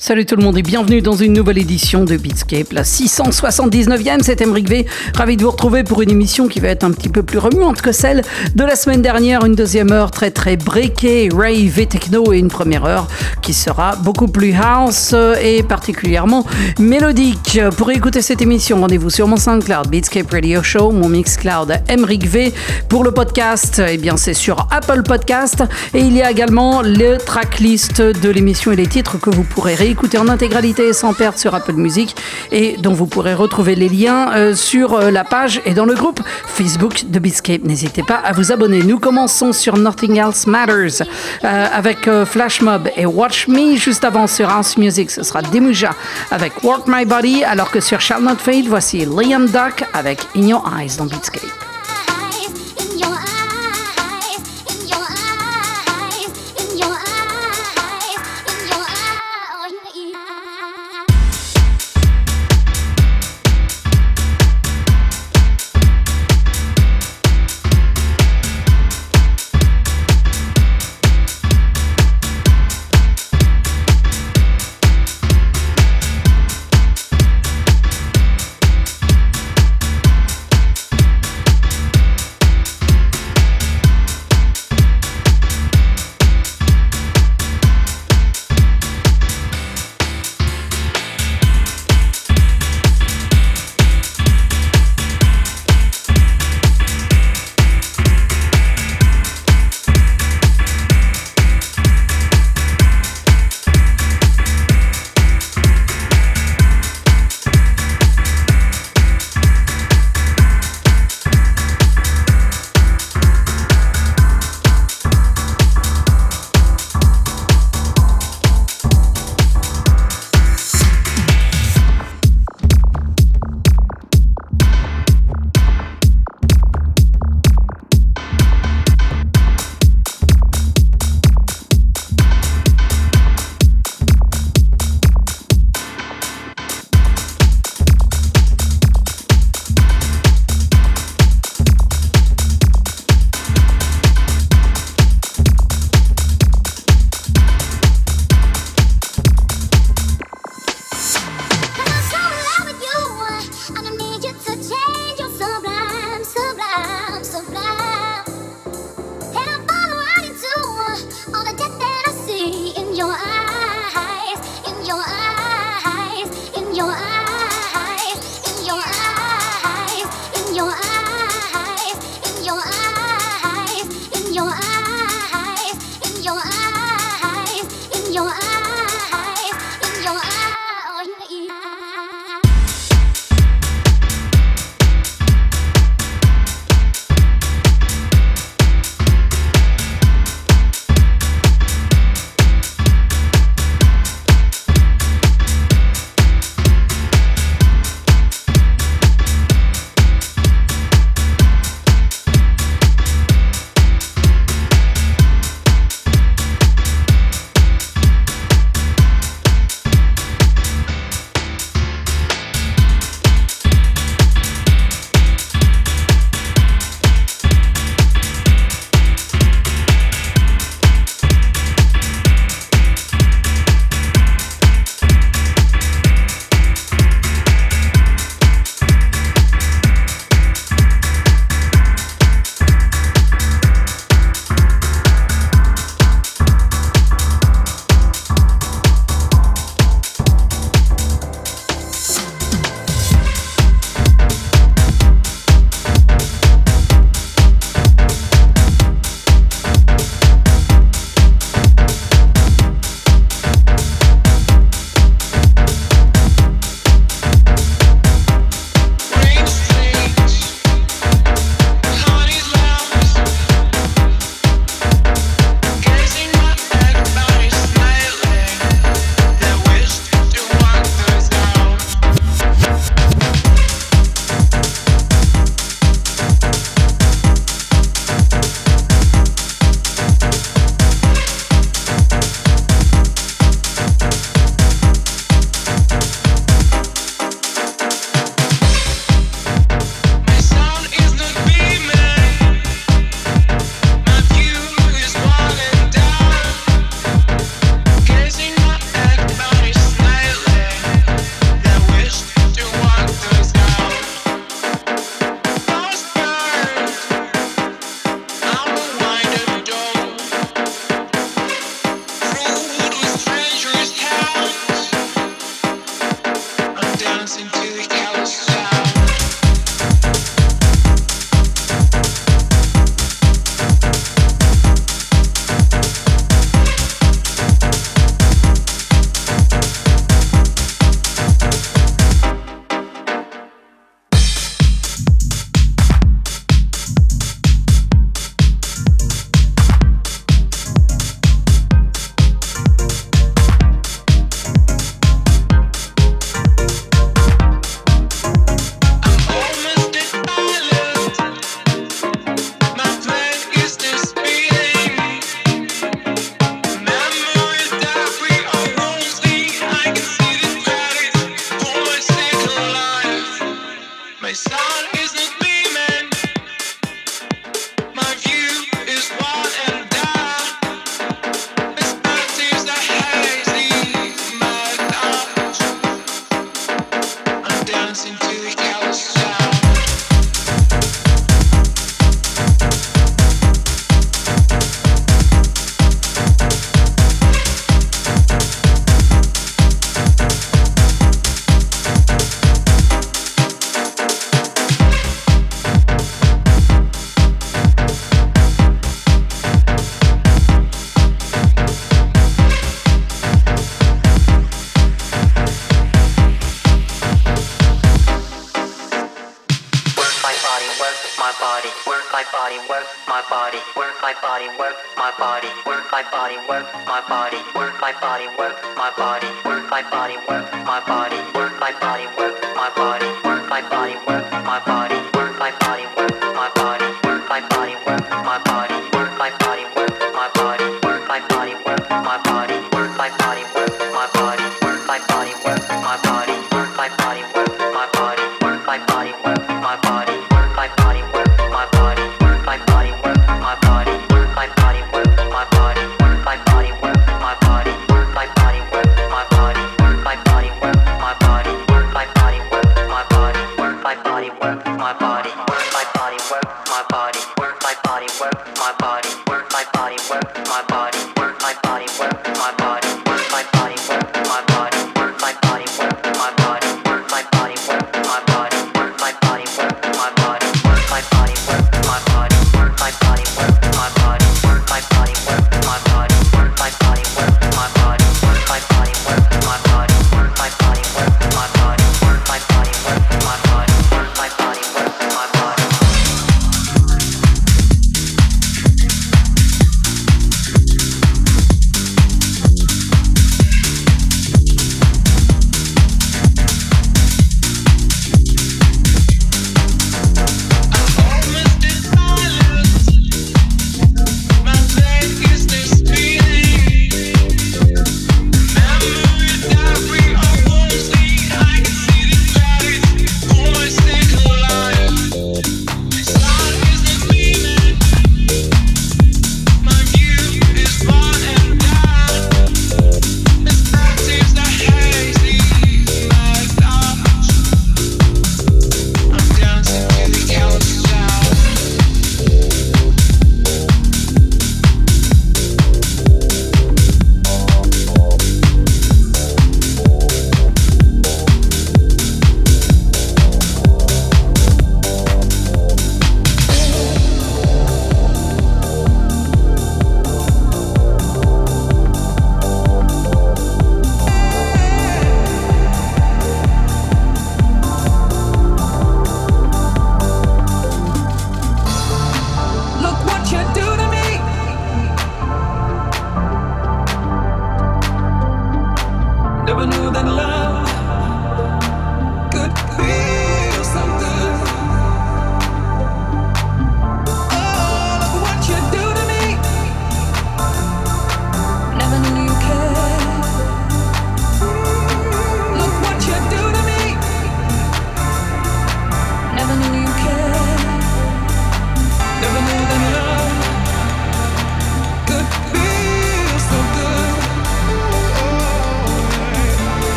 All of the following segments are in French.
Salut tout le monde et bienvenue dans une nouvelle édition de Beatscape, la 679e, c'est Emric V. Ravi de vous retrouver pour une émission qui va être un petit peu plus remuante que celle de la semaine dernière. Une deuxième heure très très breakée, rave et techno et une première heure qui sera beaucoup plus house et particulièrement mélodique. Pour écouter cette émission, rendez-vous sur mon SoundCloud Beatscape Radio Show, mon Mixcloud Emric V. Pour le podcast, eh bien c'est sur Apple Podcast et il y a également le tracklist de l'émission et les titres que vous pourrez réécouter écouter en intégralité sans perdre sur Apple Music et dont vous pourrez retrouver les liens euh, sur euh, la page et dans le groupe Facebook de Beatscape. N'hésitez pas à vous abonner. Nous commençons sur Nothing Else Matters euh, avec Flash Mob et Watch Me. Juste avant sur House Music, ce sera Demuja avec Work My Body, alors que sur Shall Not Fade, voici Liam Duck avec In Your Eyes dans Beatscape.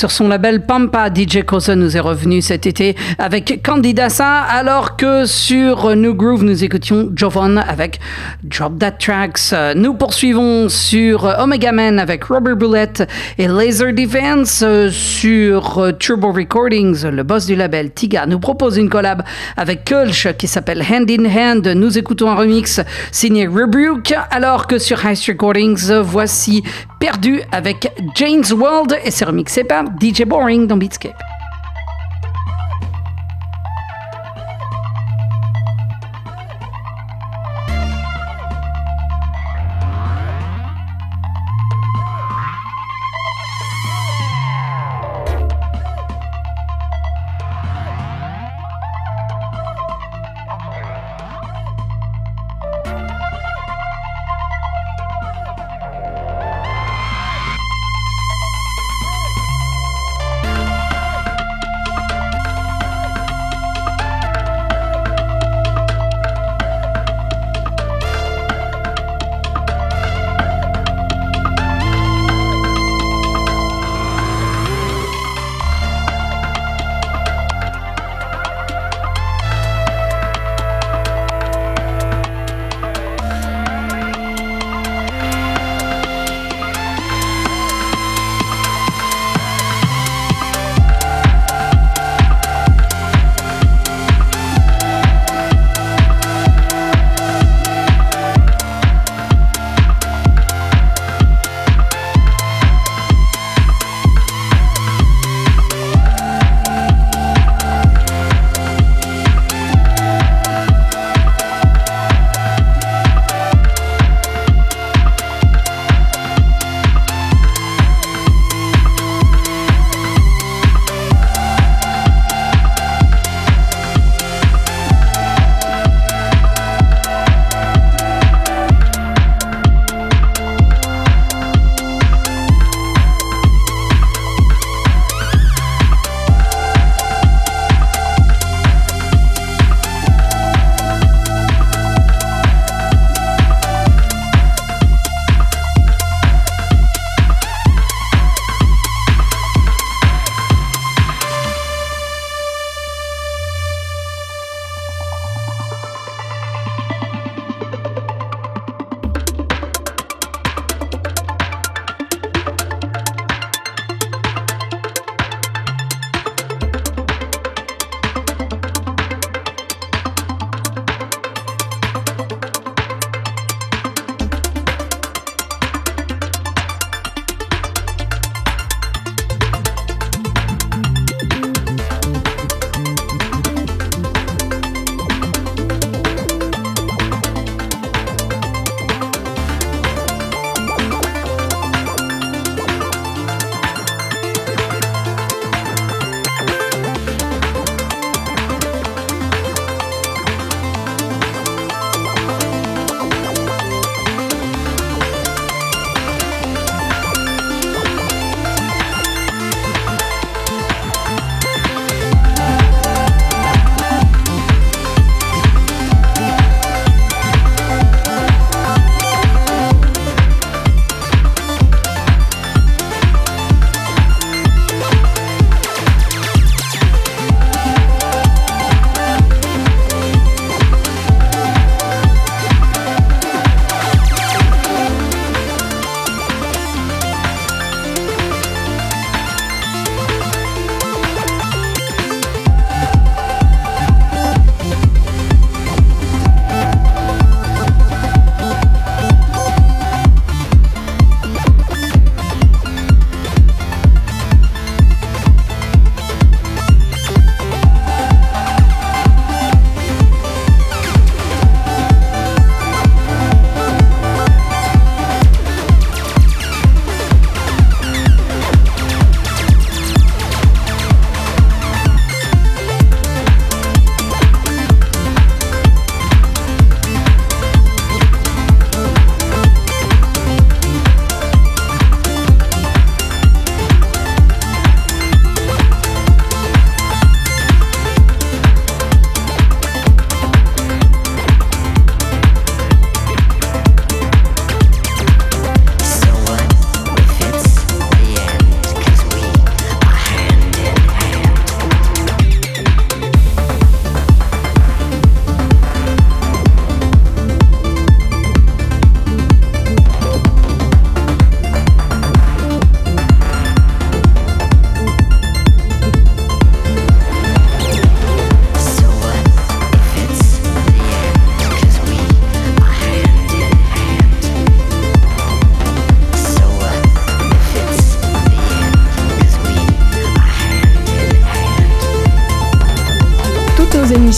Sur son label Pampa, DJ Koza nous est revenu cet été avec Candidasa, alors que sur New Groove, nous écoutions Jovan avec Drop That Tracks. Nous poursuivons sur Omega Man avec Robert Bullet et Laser Defense sur Turbo Recordings. Le boss du label, Tiga, nous propose une collab avec Kulch qui s'appelle Hand in Hand. Nous écoutons un remix signé Rebuke, alors que sur Heist Recordings, voici Perdu avec James World et c'est remixé par DJ Boring dans Beatscape.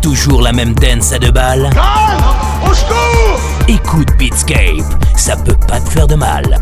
toujours la même dance à deux balles Écoute Beatscape, ça peut pas te faire de mal.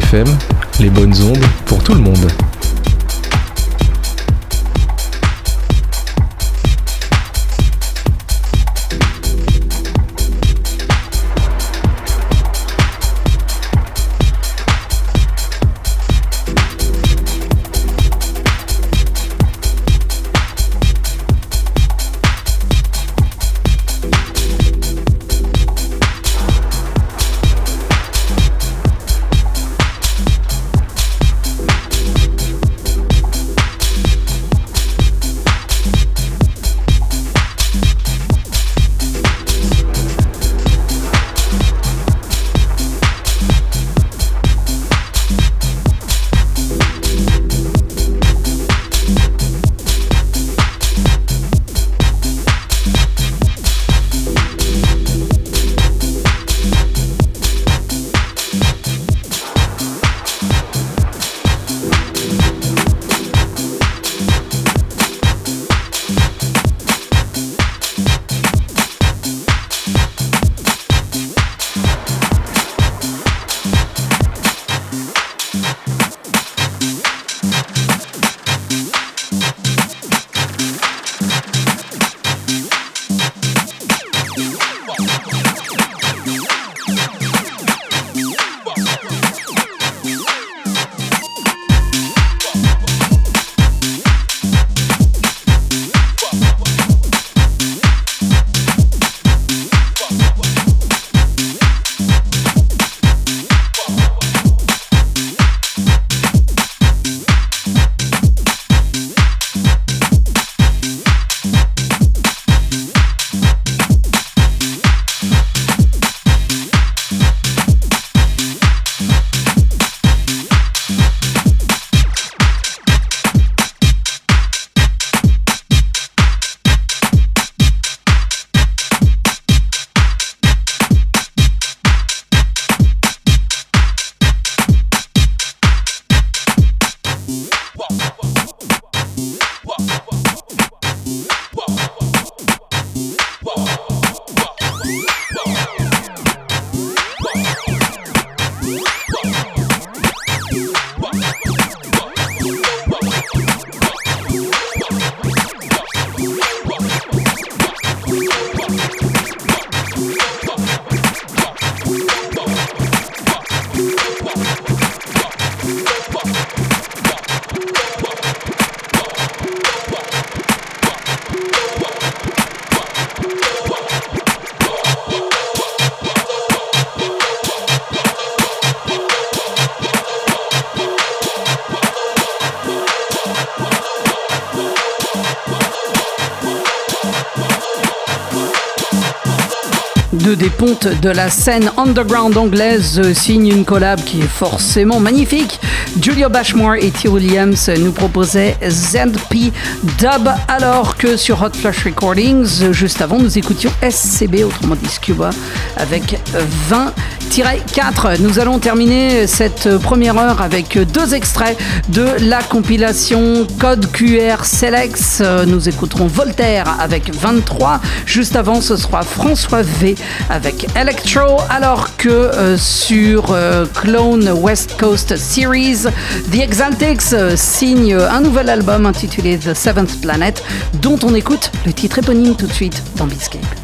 FM, de la scène underground anglaise signe une collab qui est forcément magnifique. Julio Bashmore et T. Williams nous proposaient ZP Dub alors que sur Hot Flash Recordings, juste avant, nous écoutions SCB, autrement dit Scuba, avec 20 4. Nous allons terminer cette première heure avec deux extraits de la compilation Code QR Selects. Nous écouterons Voltaire avec 23. Juste avant, ce sera François V avec Electro, alors que euh, sur euh, Clone West Coast Series, The Exaltics euh, signe un nouvel album intitulé The Seventh Planet, dont on écoute le titre éponyme tout de suite dans Biscape.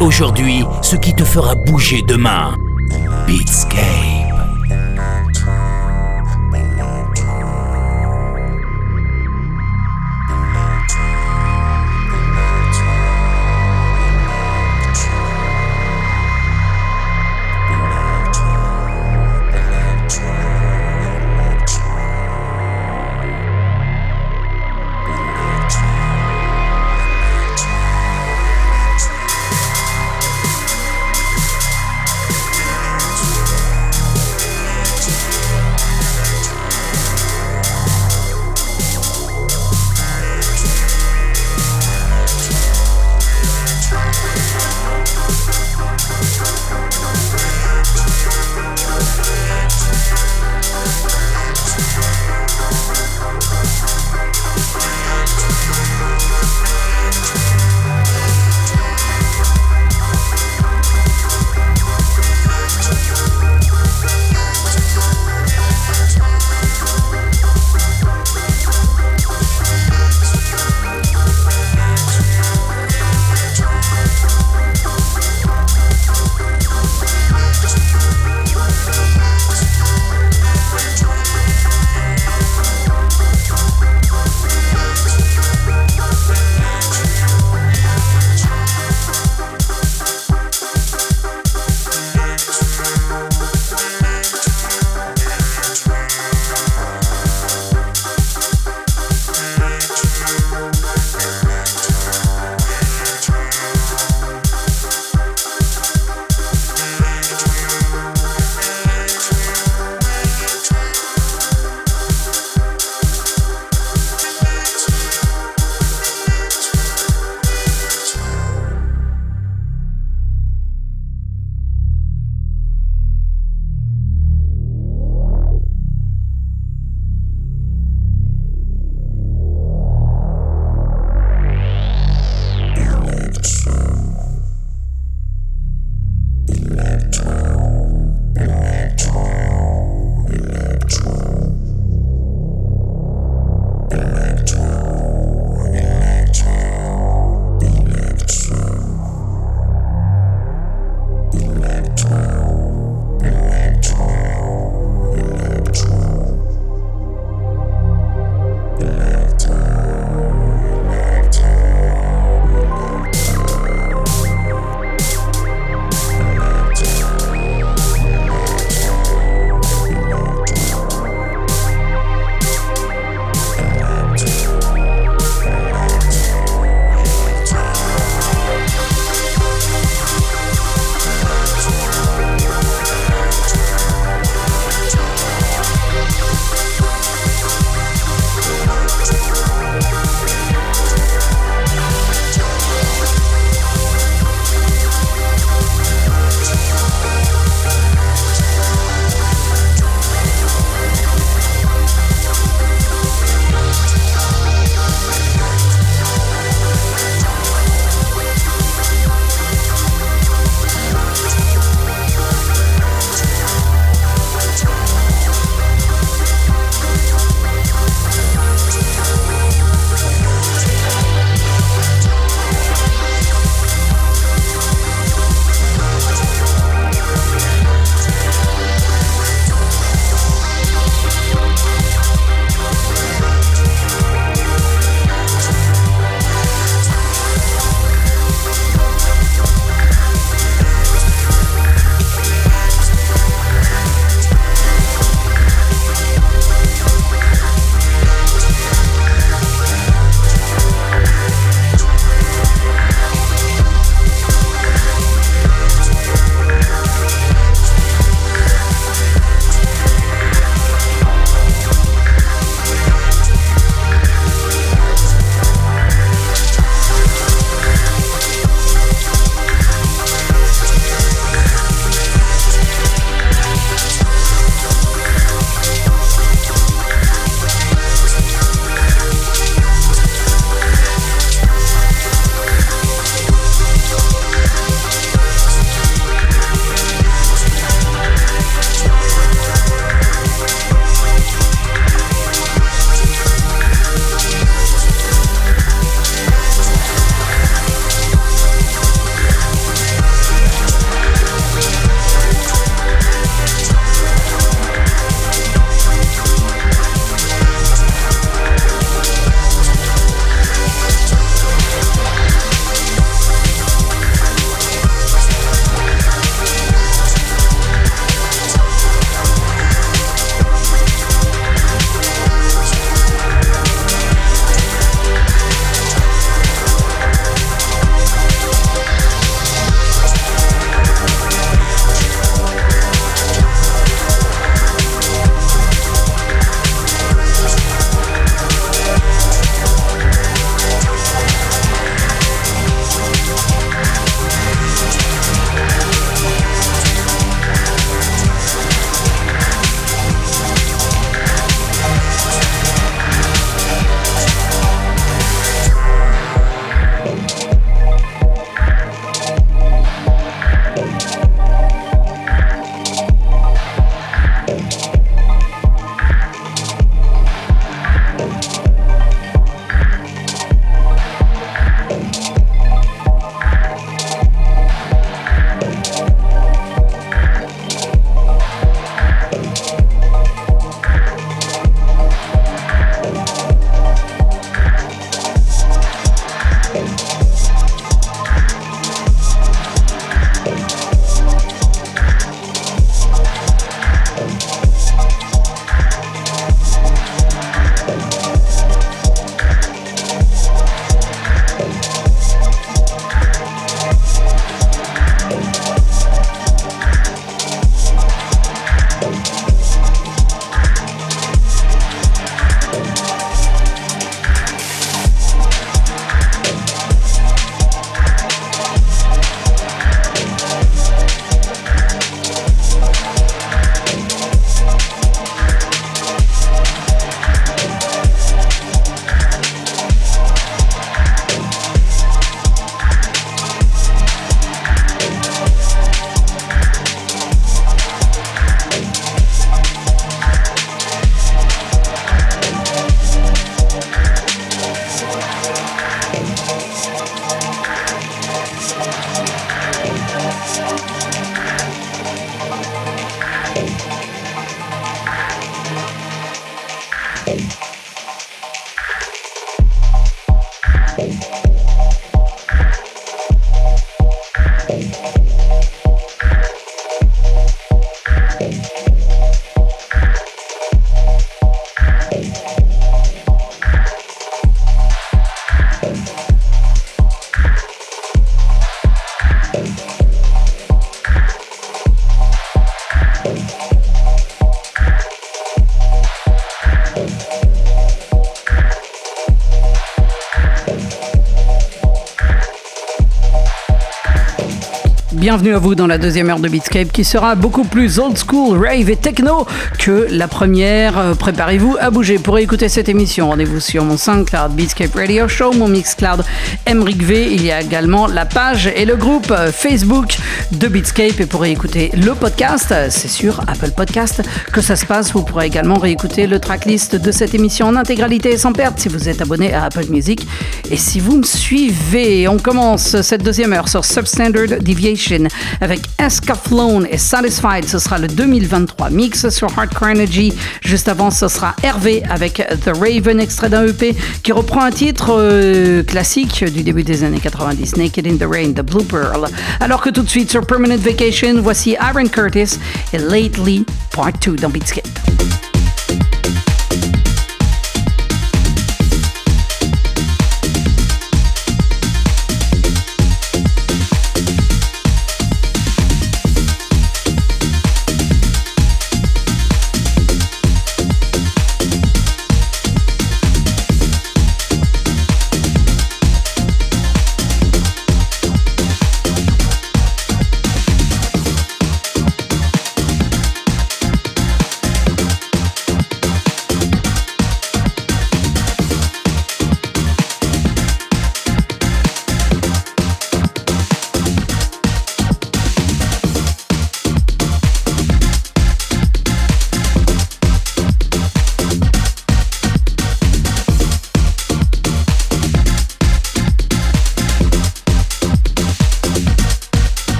Aujourd'hui ce qui te fera bouger demain. Beatscape. Bienvenue à vous dans la deuxième heure de Beatscape qui sera beaucoup plus old school, rave et techno que la première. Euh, préparez-vous à bouger. Pour écouter cette émission, rendez-vous sur mon SoundCloud Beatscape Radio Show, mon Mixcloud Emric V. Il y a également la page et le groupe euh, Facebook de Beatscape. Et pour écouter le podcast, c'est sur Apple Podcast que ça se passe. Vous pourrez également réécouter le tracklist de cette émission en intégralité et sans perte si vous êtes abonné à Apple Music. Et si vous me suivez, on commence cette deuxième heure sur Substandard Deviation avec Escaflowne et Satisfied. Ce sera le 2023 mix sur Hardcore Energy. Juste avant, ce sera Hervé avec The Raven, extrait d'un EP qui reprend un titre euh, classique du début des années 90, Naked in the Rain, The Blue Pearl. Alors que tout de suite sur Permanent Vacation, voici Aaron Curtis et Lately Part 2 dans Beatscape.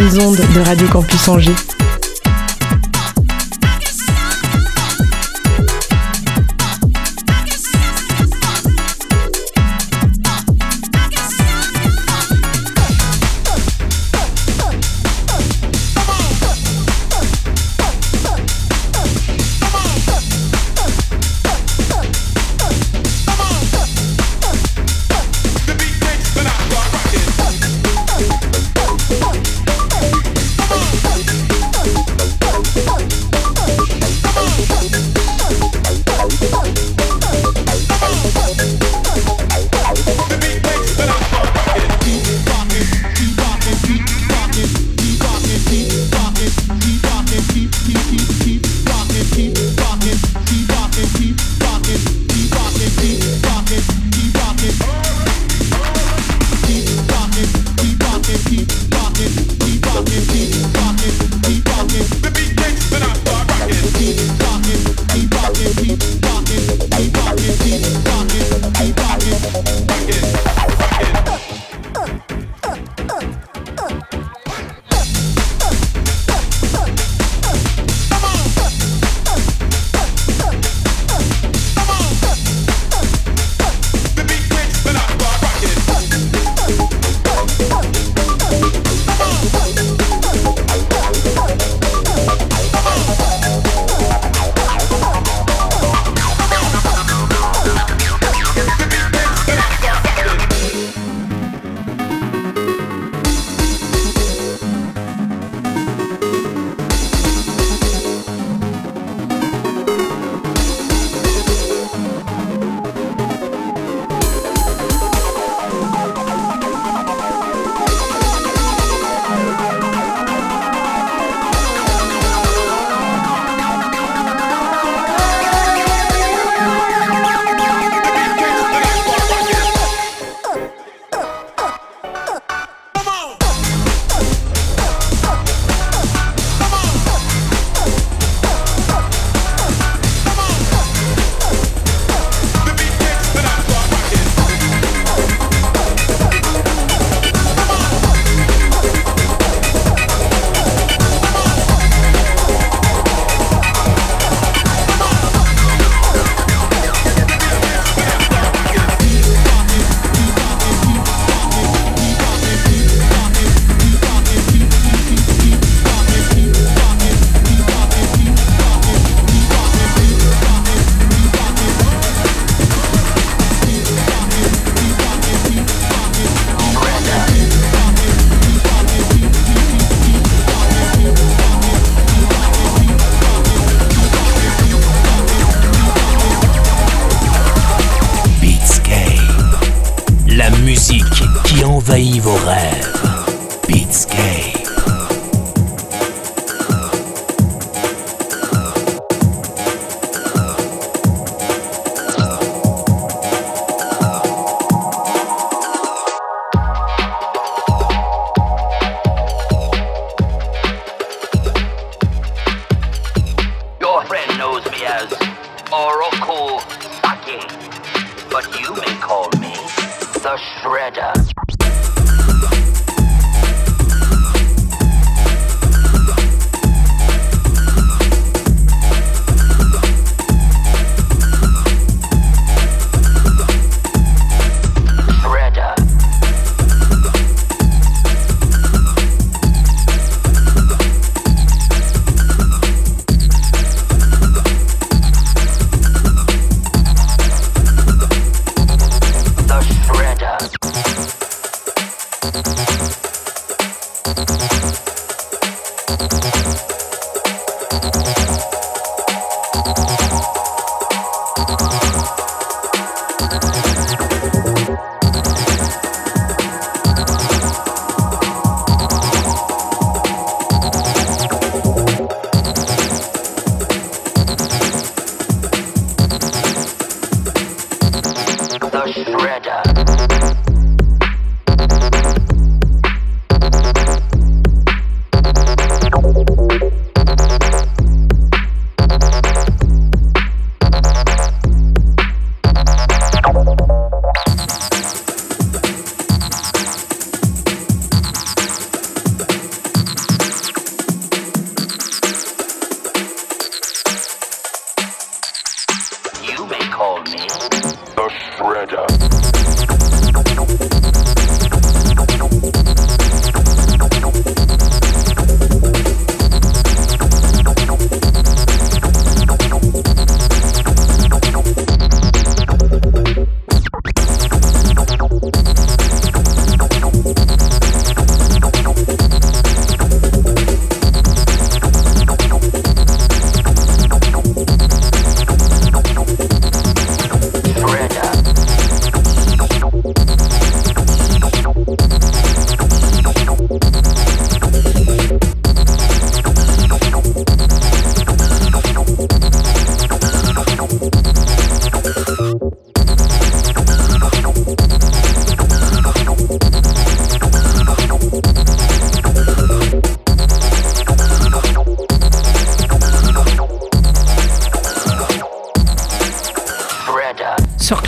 Ondes de Radio Campus Angers.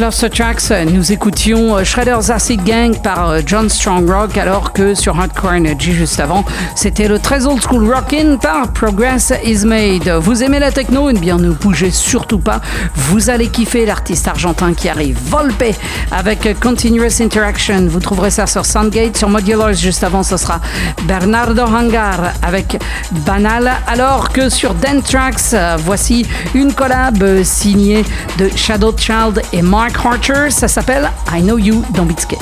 Cluster Tracks, nous écoutions euh, Shredder's Acid Gang par euh, John Strongrock, alors que sur Hardcore Energy juste avant, c'était le très old school rockin' par Progress is Made. Vous aimez la techno Eh bien, ne bougez surtout pas. Vous allez kiffer l'artiste argentin qui arrive, Volpe, avec Continuous Interaction. Vous trouverez ça sur Soundgate, sur Modulars. Juste avant, ce sera Bernardo Hangar avec Banal, alors que sur Den Tracks, euh, voici une collab signée de Shadow Child et Mark Archer. Ça s'appelle I Know You dans Beatscape.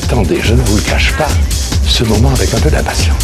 J'attendais, je ne vous le cache pas, ce moment avec un peu d'impatience.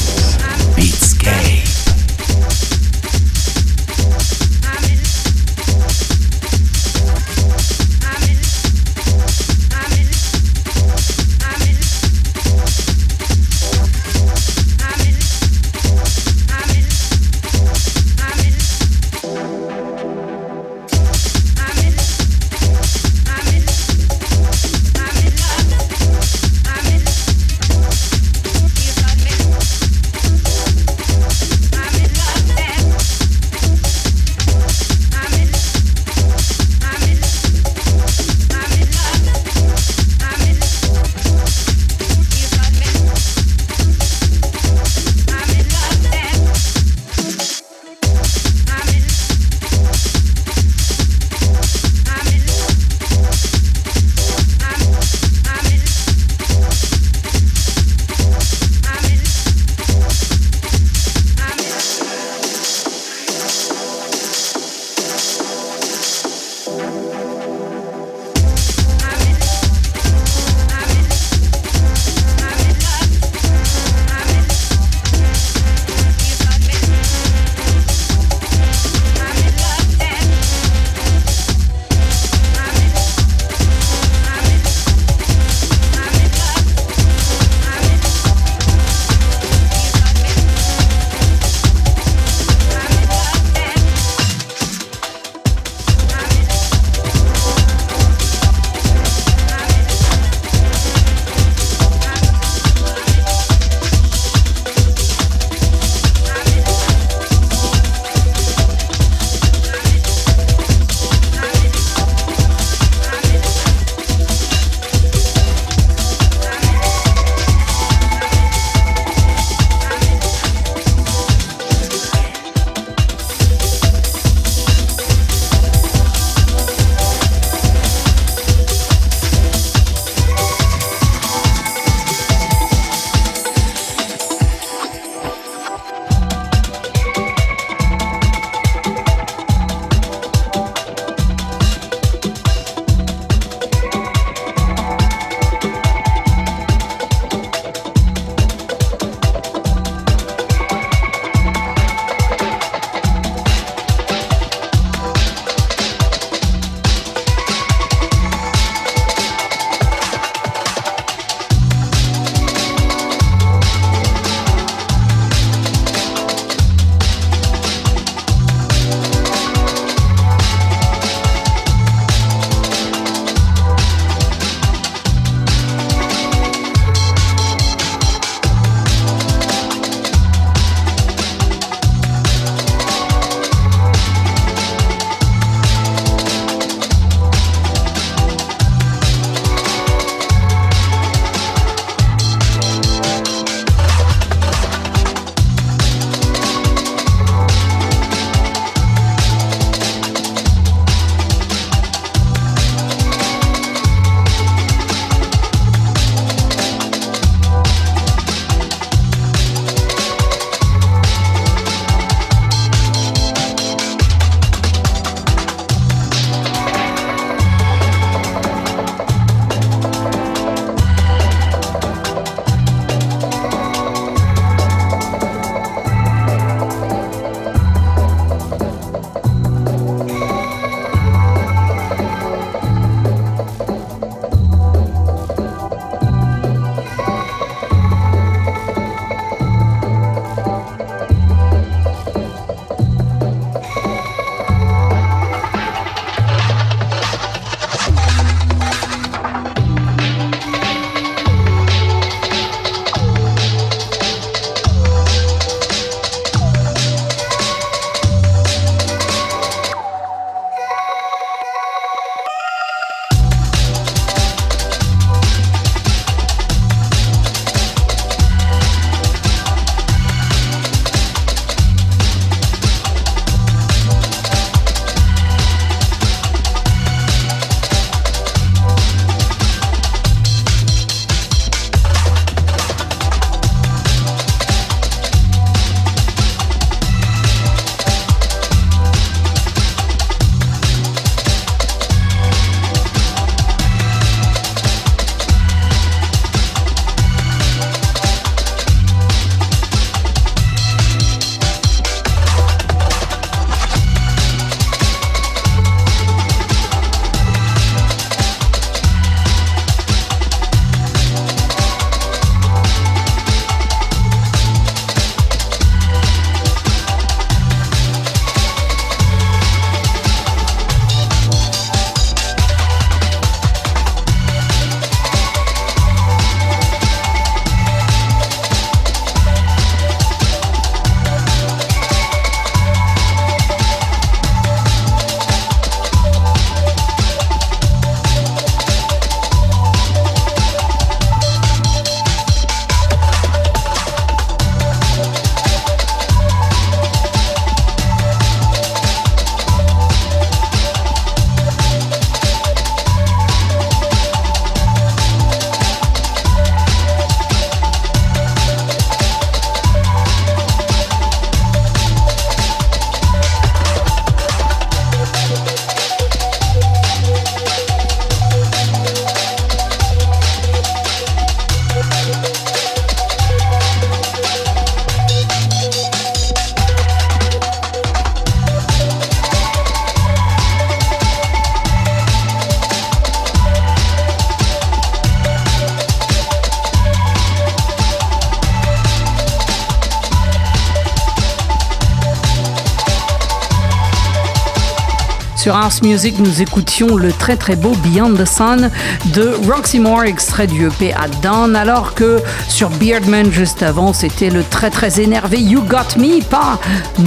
House Music, nous écoutions le très très beau Beyond the Sun de Roxy Moore, extrait du EP à Dawn, alors que sur Beardman juste avant, c'était le très très énervé You Got Me par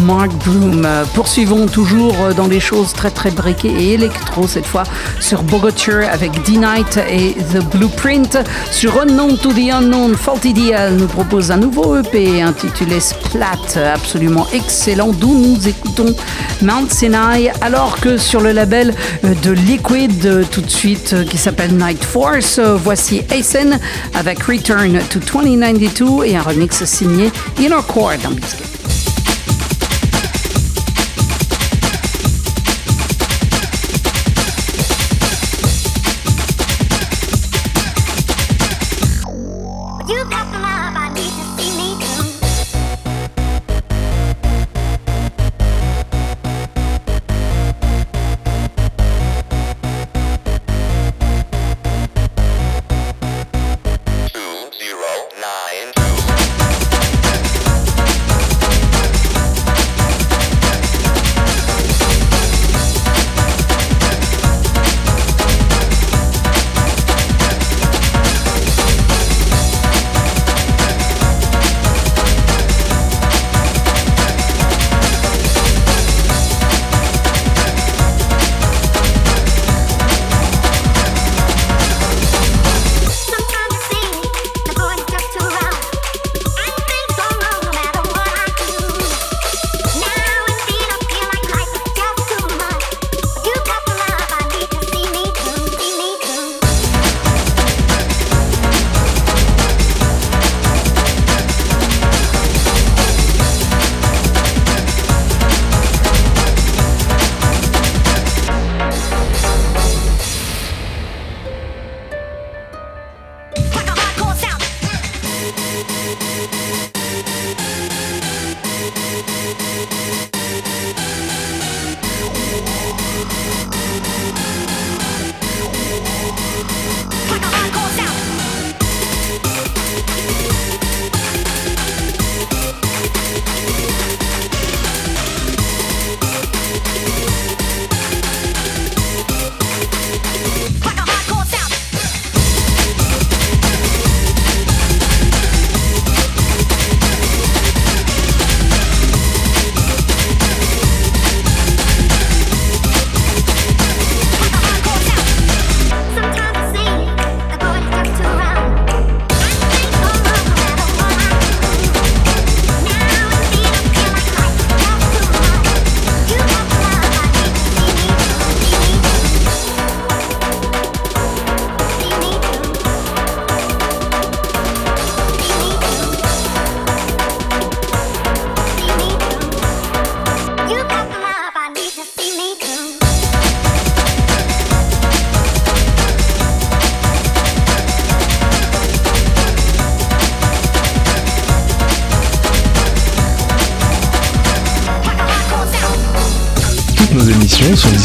Mark Bloom. Poursuivons toujours dans les choses très très briquées et électro cette fois sur Bogoture avec D-Night et The Blueprint. Sur Unknown to the Unknown, Faulty DL nous propose un nouveau EP intitulé Splat, absolument excellent, d'où nous écoutons Mount Sinai, alors que sur le label de Liquid, tout de suite, qui s'appelle Night Force, voici Asen avec Return to 2092 et un remix signé Inner Core dans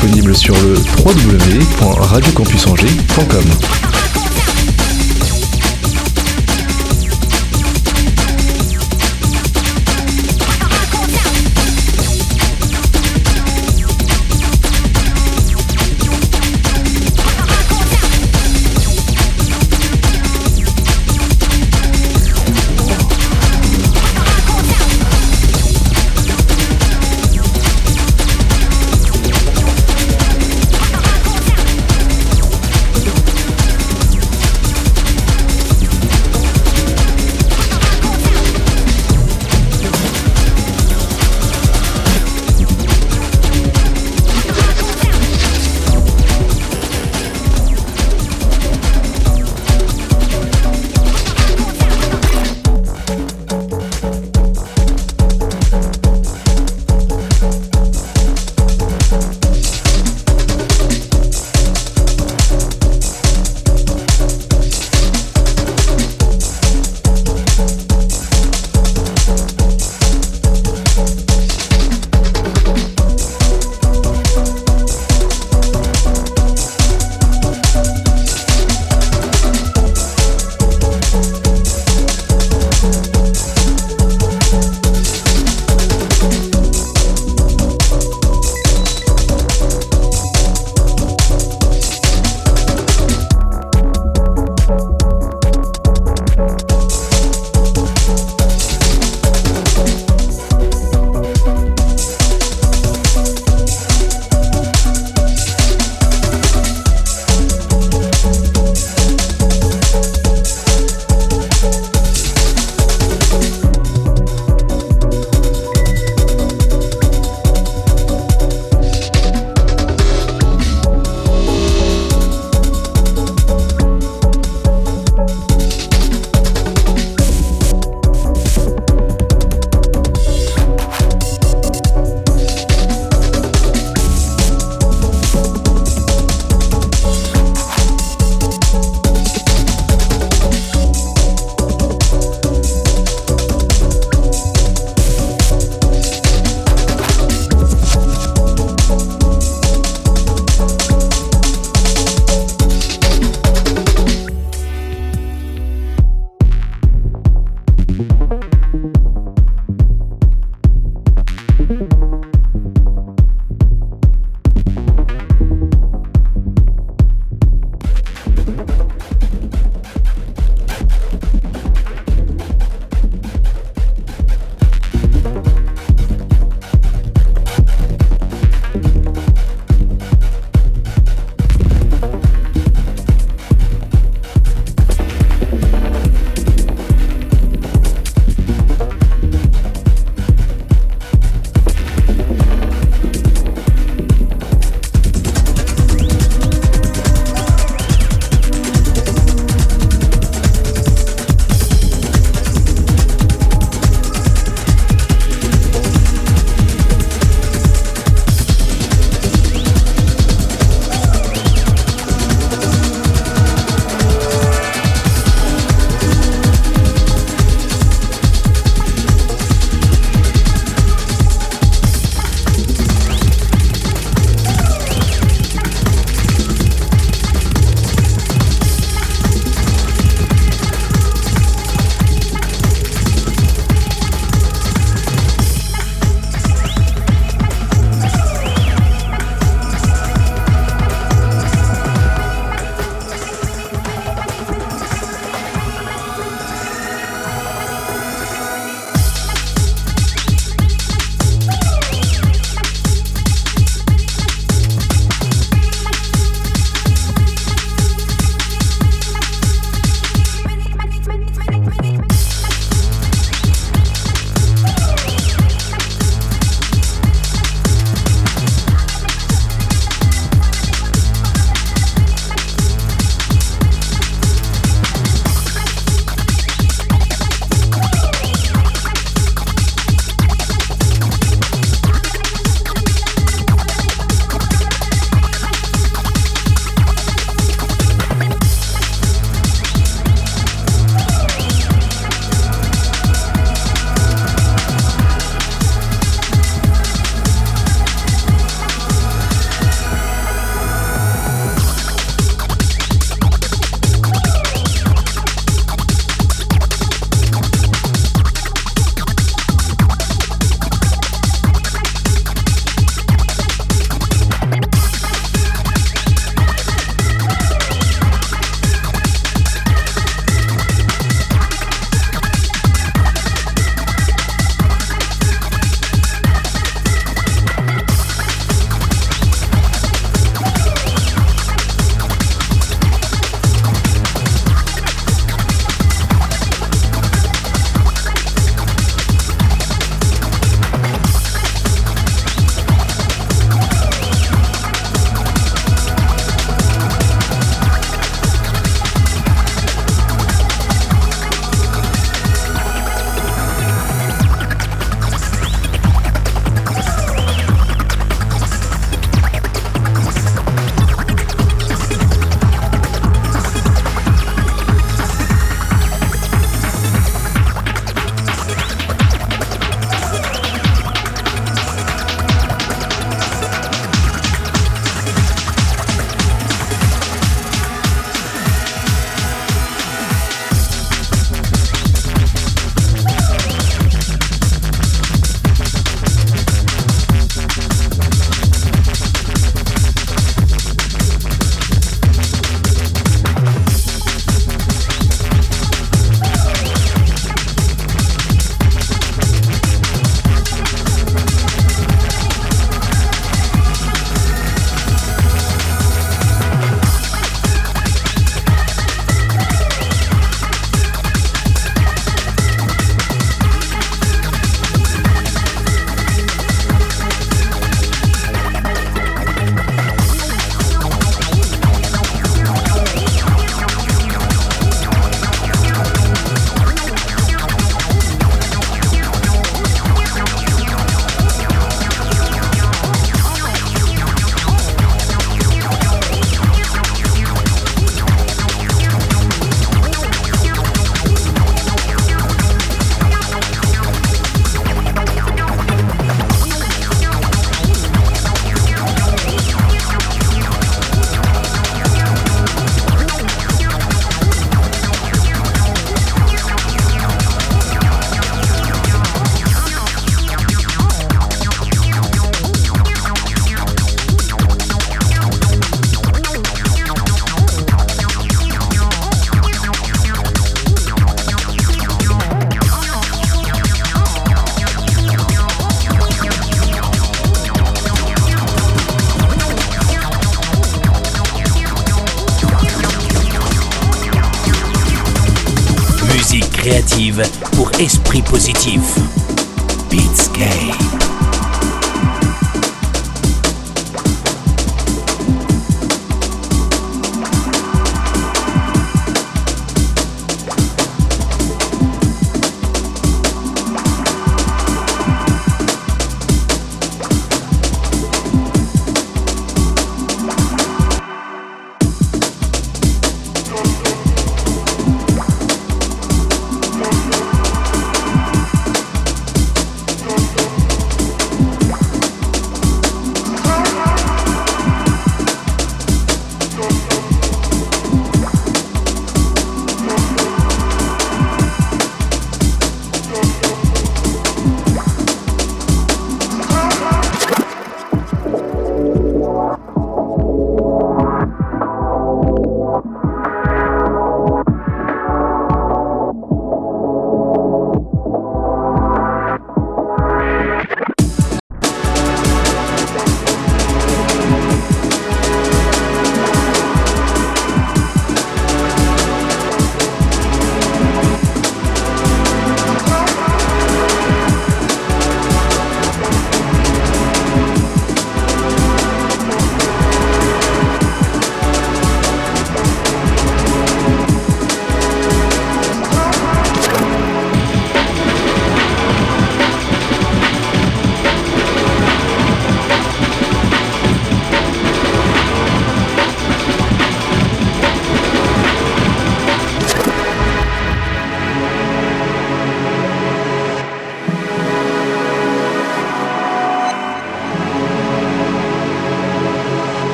Disponibles sur le www.radiocampusangers.com.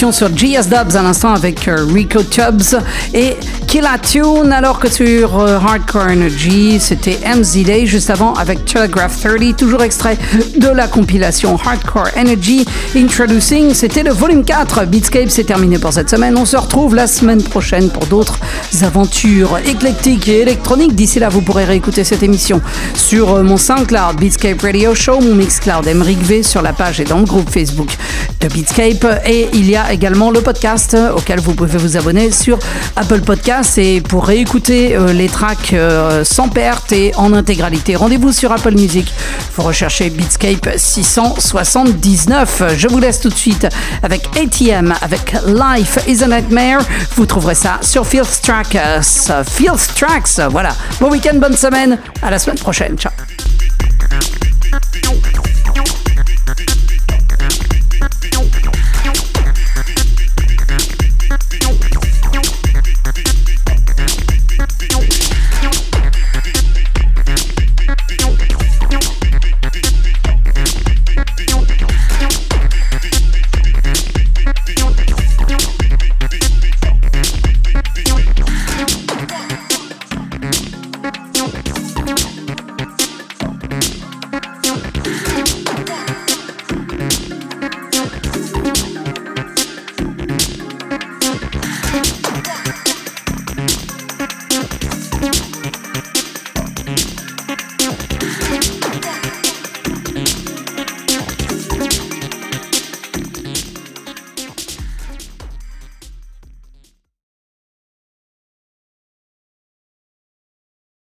sur GS Dubs à l'instant avec euh, Rico Tubbs et Killa Tune, alors que sur euh, Hardcore Energy, c'était MZ Day juste avant avec Telegraph 30, toujours extrait de la compilation Hardcore Energy Introducing. C'était le volume 4. Beatscape, c'est terminé pour cette semaine. On se retrouve la semaine prochaine pour d'autres aventures éclectiques et électroniques. D'ici là, vous pourrez réécouter cette émission sur euh, mon SoundCloud Beatscape Radio Show, mon Mixcloud Emric V sur la page et dans le groupe Facebook de Beatscape. Et il y a également le podcast auquel vous pouvez vous abonner sur Apple Podcast c'est pour réécouter euh, les tracks euh, sans perte et en intégralité. Rendez-vous sur Apple Music. Vous recherchez Beatscape 679. Je vous laisse tout de suite avec ATM, avec Life is a Nightmare. Vous trouverez ça sur Fields Tracks. Fields Tracks, voilà. Bon week-end, bonne semaine. À la semaine prochaine. Ciao.